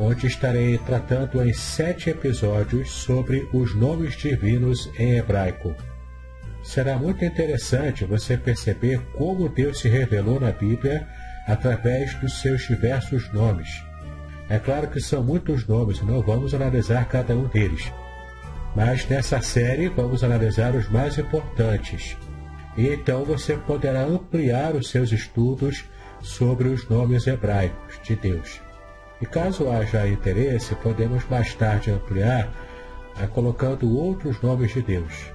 onde estarei tratando em sete episódios sobre os nomes divinos em hebraico. Será muito interessante você perceber como Deus se revelou na Bíblia através dos seus diversos nomes. É claro que são muitos nomes não vamos analisar cada um deles. Mas nessa série vamos analisar os mais importantes. E então você poderá ampliar os seus estudos sobre os nomes hebraicos de Deus. E caso haja interesse, podemos mais tarde ampliar a colocando outros nomes de Deus.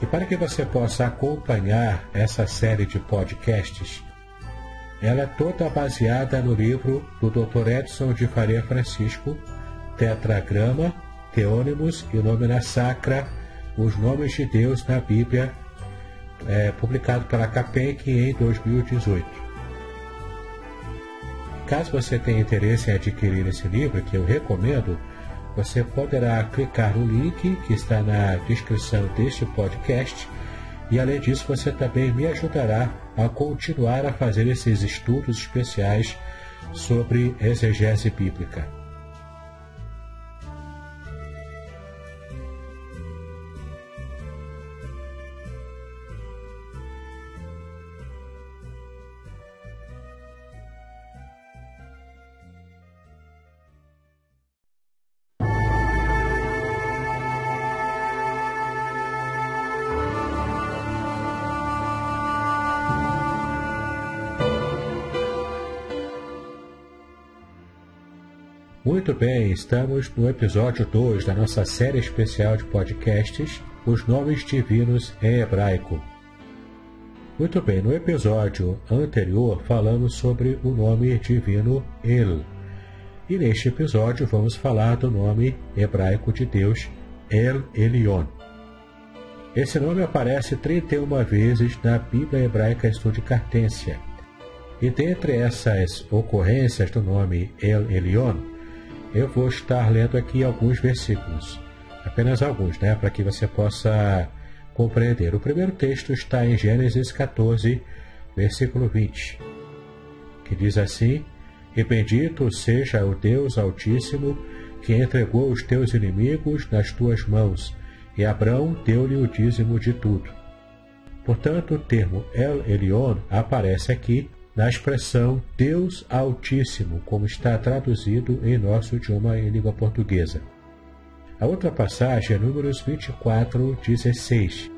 E para que você possa acompanhar essa série de podcasts, ela é toda baseada no livro do Dr. Edson de Faria Francisco, Tetragrama, Teônimos e Nomina Sacra, Os Nomes de Deus na Bíblia, é, publicado pela CAPEC em 2018. Caso você tenha interesse em adquirir esse livro, que eu recomendo, você poderá clicar no link que está na descrição deste podcast. E além disso, você também me ajudará a continuar a fazer esses estudos especiais sobre exegese bíblica. Muito bem, estamos no episódio 2 da nossa série especial de podcasts Os Nomes Divinos em Hebraico. Muito bem, no episódio anterior falamos sobre o nome divino El. E neste episódio vamos falar do nome hebraico de Deus, El Elion. Esse nome aparece 31 vezes na Bíblia Hebraica Estudicartência. E dentre essas ocorrências do nome El Elion, eu vou estar lendo aqui alguns versículos, apenas alguns, né, para que você possa compreender. O primeiro texto está em Gênesis 14, versículo 20, que diz assim: E bendito seja o Deus Altíssimo, que entregou os teus inimigos nas tuas mãos, e Abraão deu-lhe o dízimo de tudo. Portanto, o termo El Elyon aparece aqui na expressão Deus Altíssimo, como está traduzido em nosso idioma em língua portuguesa. A outra passagem é Números 24, 16.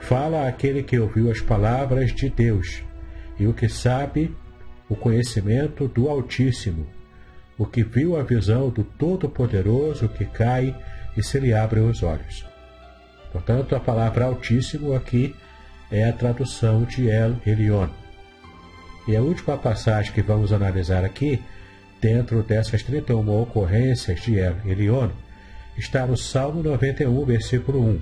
Fala aquele que ouviu as palavras de Deus e o que sabe o conhecimento do Altíssimo, o que viu a visão do Todo-Poderoso que cai e se lhe abrem os olhos. Portanto, a palavra Altíssimo aqui é a tradução de El Elyon. E a última passagem que vamos analisar aqui, dentro dessas 31 ocorrências de El Elyon, está no Salmo 91, versículo 1.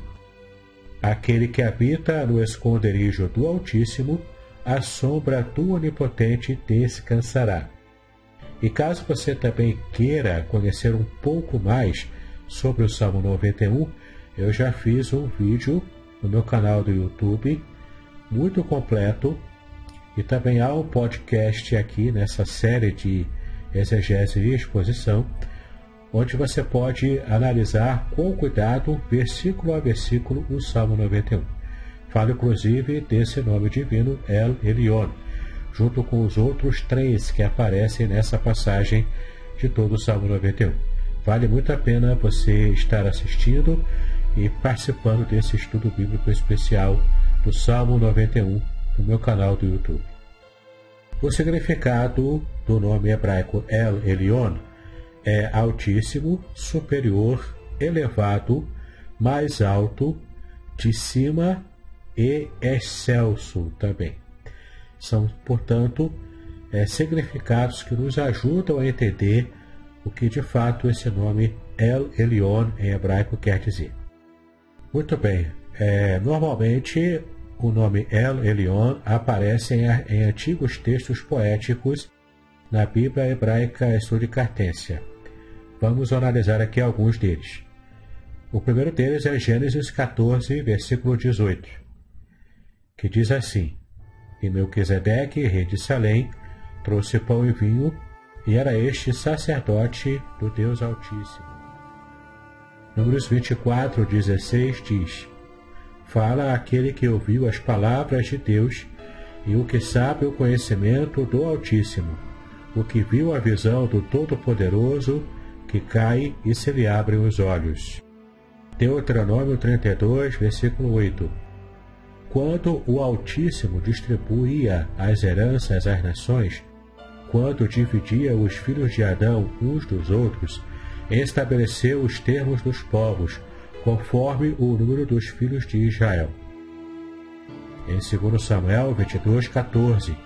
Aquele que habita no esconderijo do Altíssimo, a sombra do Onipotente descansará. E caso você também queira conhecer um pouco mais sobre o Salmo 91, eu já fiz um vídeo no meu canal do YouTube muito completo e também há um podcast aqui nessa série de exegese e exposição, onde você pode analisar com cuidado, versículo a versículo, o Salmo 91. Falo inclusive desse nome divino, El Elyon, junto com os outros três que aparecem nessa passagem de todo o Salmo 91. Vale muito a pena você estar assistindo e participando desse estudo bíblico especial do Salmo 91 no meu canal do YouTube. O significado do nome hebraico El Elyon é altíssimo, superior, elevado, mais alto, de cima e excelso também. São, portanto, é, significados que nos ajudam a entender o que de fato esse nome El Elyon em hebraico quer dizer. Muito bem, é, normalmente o nome El Elyon aparece em, em, antigos textos poéticos na Bíblia hebraica Estudicártência. Vamos analisar aqui alguns deles. O primeiro deles é Gênesis 14, versículo 18, que diz assim: E Melquisedeque, rei de Salém, trouxe pão e vinho e era este sacerdote do Deus Altíssimo. Números 24, 16 diz: Fala aquele que ouviu as palavras de Deus e o que sabe o conhecimento do Altíssimo, o que viu a visão do Todo-Poderoso que cai e se lhe abrem os olhos. Deuteronômio 32, versículo 8. Quando o Altíssimo distribuía as heranças às nações, quando dividia os filhos de Adão uns dos outros, estabeleceu os termos dos povos, conforme o número dos filhos de Israel. Em 2 Samuel 22, 14,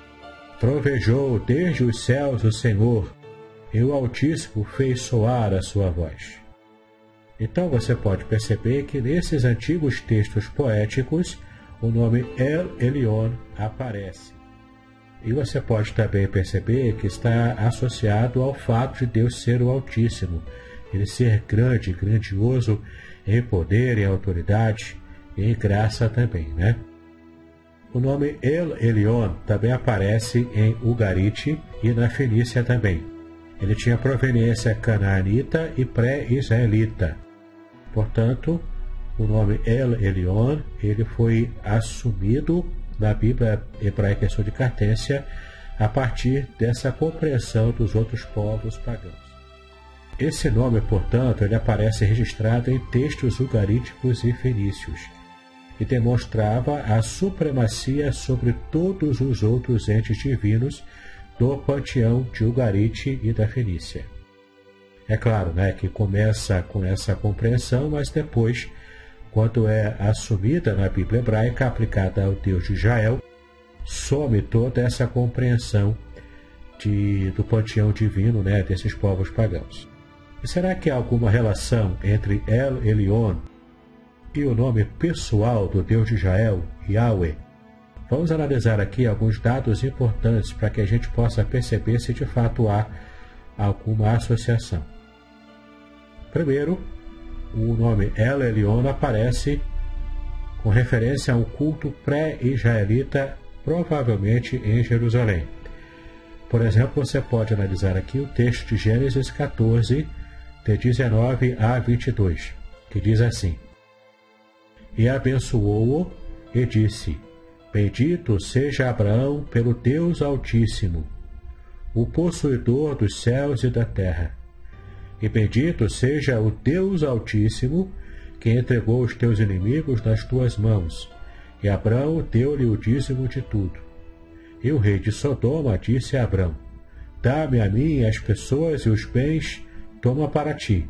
Trovejou desde os céus o Senhor, e o Altíssimo fez soar a sua voz. Então você pode perceber que nesses antigos textos poéticos o nome El Elyon aparece. E você pode também perceber que está associado ao fato de Deus ser o Altíssimo, ele ser grande, grandioso em poder, em autoridade e em graça também, né? O nome El Elyon também aparece em Ugarite e na Fenícia também. Ele tinha proveniência canaanita e pré-israelita. Portanto, o nome El Elyon ele foi assumido da Bíblia hebraica de Cartência a partir dessa compreensão dos outros povos pagãos. Esse nome, portanto, ele aparece registrado em textos ugaríticos e fenícios e demonstrava a supremacia sobre todos os outros entes divinos do panteão de Ugarite e da Fenícia. É claro né, que começa com essa compreensão, mas depois quando é assumida na Bíblia hebraica, aplicada ao Deus de Israel, some toda essa compreensão de, do panteão divino né, desses povos pagãos. Será que há alguma relação entre El Elyon e o nome pessoal do Deus de Israel, Yahweh? Vamos analisar aqui alguns dados importantes para que a gente possa perceber se de fato há alguma associação. Primeiro, o nome El Elyon aparece com referência a um culto pré-israelita, provavelmente em Jerusalém. Por exemplo, você pode analisar aqui o texto de Gênesis 14, de 19 a 22, que diz assim: e abençoou-o e disse: Bendito seja Abraão pelo Deus Altíssimo, o possuidor dos céus e da terra. E bendito seja o Deus Altíssimo, que entregou os teus inimigos nas tuas mãos. E Abraão deu-lhe o dízimo de tudo. E o rei de Sodoma disse a Abraão: Dá-me a mim as pessoas e os bens, toma para ti.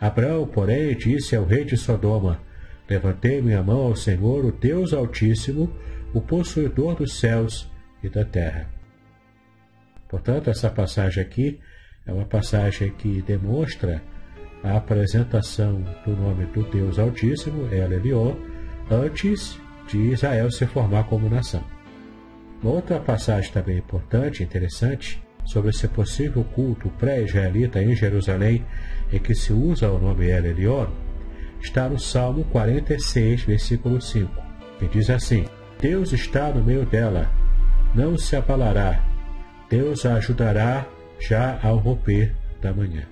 Abraão, porém, disse ao rei de Sodoma: Levantei minha mão ao Senhor, o Deus Altíssimo, o possuidor dos céus e da terra. Portanto, essa passagem aqui é uma passagem que demonstra a apresentação do nome do Deus Altíssimo, El Elion, antes de Israel se formar como nação. Uma outra passagem também importante, interessante, sobre esse possível culto pré-israelita em Jerusalém, em que se usa o nome El Elion, está no Salmo 46, versículo 5, que diz assim: Deus está no meio dela, não se abalará, Deus a ajudará já ao romper da manhã.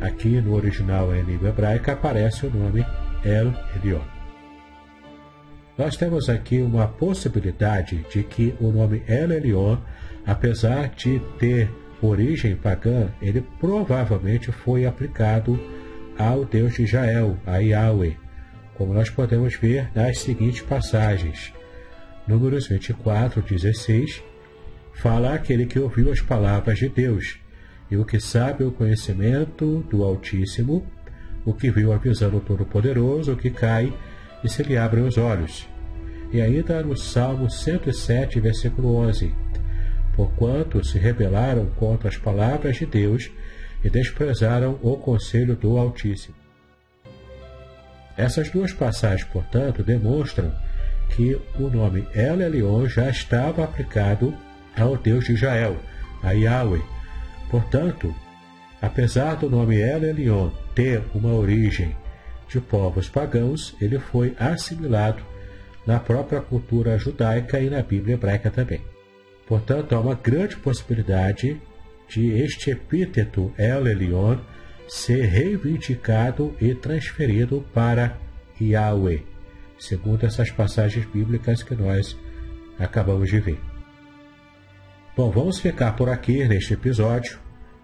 Aqui no original em língua hebraica aparece o nome El Elion. Nós temos aqui uma possibilidade de que o nome El Elion, apesar de ter origem pagã, ele provavelmente foi aplicado ao Deus de Israel, a Yahweh, como nós podemos ver nas seguintes passagens. Números 24, 16, fala aquele que ouviu as palavras de Deus, e o que sabe o conhecimento do Altíssimo, o que viu a visão do Todo-Poderoso, o que cai e se lhe abrem os olhos. E ainda no Salmo 107, versículo 11: Porquanto se rebelaram contra as palavras de Deus e desprezaram o conselho do Altíssimo. Essas duas passagens, portanto, demonstram que o nome El Elion já estava aplicado ao Deus de Israel, a Yahweh. Portanto, apesar do nome El Elion ter uma origem de povos pagãos, ele foi assimilado na própria cultura judaica e na Bíblia hebraica também. Portanto, há uma grande possibilidade de este epíteto El Elion ser reivindicado e transferido para Yahweh, segundo essas passagens bíblicas que nós acabamos de ver. Bom, vamos ficar por aqui neste episódio,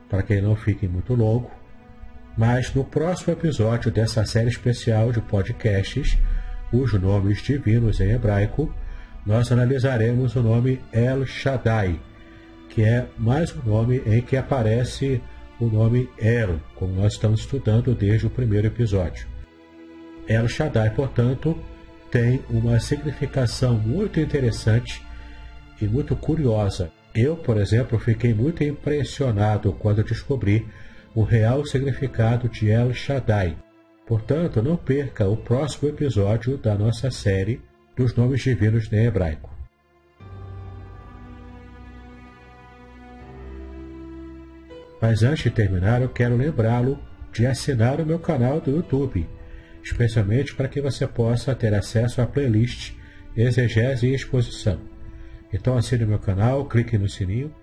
para que não fique muito longo, mas no próximo episódio dessa série especial de podcasts, os nomes divinos em hebraico, nós analisaremos o nome El Shaddai que é mais um nome em que aparece o nome El, como nós estamos estudando desde o primeiro episódio. El Shaddai, portanto, tem uma significação muito interessante e muito curiosa. Eu, por exemplo, fiquei muito impressionado quando descobri o real significado de El Shaddai. Portanto, não perca o próximo episódio da nossa série dos nomes divinos em hebraico. Mas antes de terminar, eu quero lembrá-lo de assinar o meu canal do YouTube, especialmente para que você possa ter acesso à playlist Exegese e Exposição. Então assine o meu canal, clique no sininho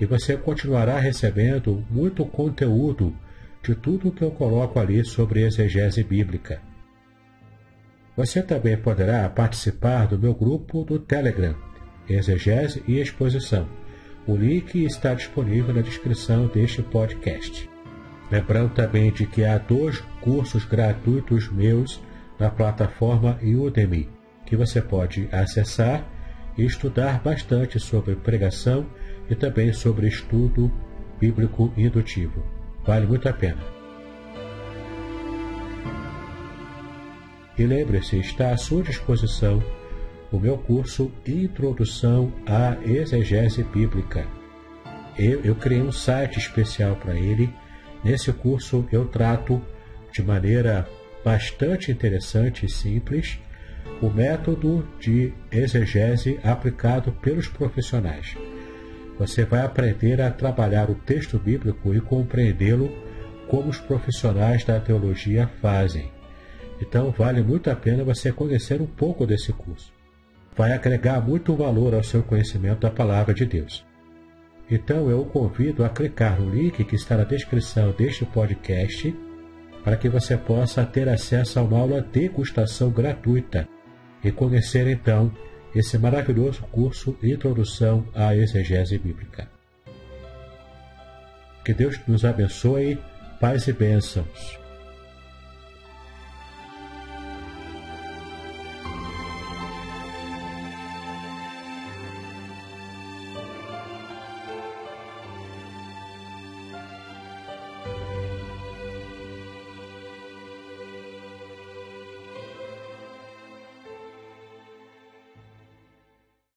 e você continuará recebendo muito conteúdo de tudo que eu coloco ali sobre exegese bíblica. Você também poderá participar do meu grupo do Telegram, Exegese e Exposição o link está disponível na descrição deste podcast. Lembrando também de que há dois cursos gratuitos meus na plataforma Udemy, que você pode acessar e estudar bastante sobre pregação e também sobre estudo bíblico indutivo. Vale muito a pena. E lembre-se, está à sua disposição o meu curso Introdução à Exegese Bíblica. Eu, eu criei um site especial para ele. Nesse curso eu trato de maneira bastante interessante e simples o método de exegese aplicado pelos profissionais. Você vai aprender a trabalhar o texto bíblico e compreendê-lo como os profissionais da teologia fazem. Então vale muito a pena você conhecer um pouco desse curso. Vai agregar muito valor ao seu conhecimento da palavra de Deus. Então eu o convido a clicar no link que está na descrição deste podcast para que você possa ter acesso a uma aula degustação gratuita e conhecer então esse maravilhoso curso Introdução à Exegese Bíblica. Que Deus nos abençoe, paz e bênçãos.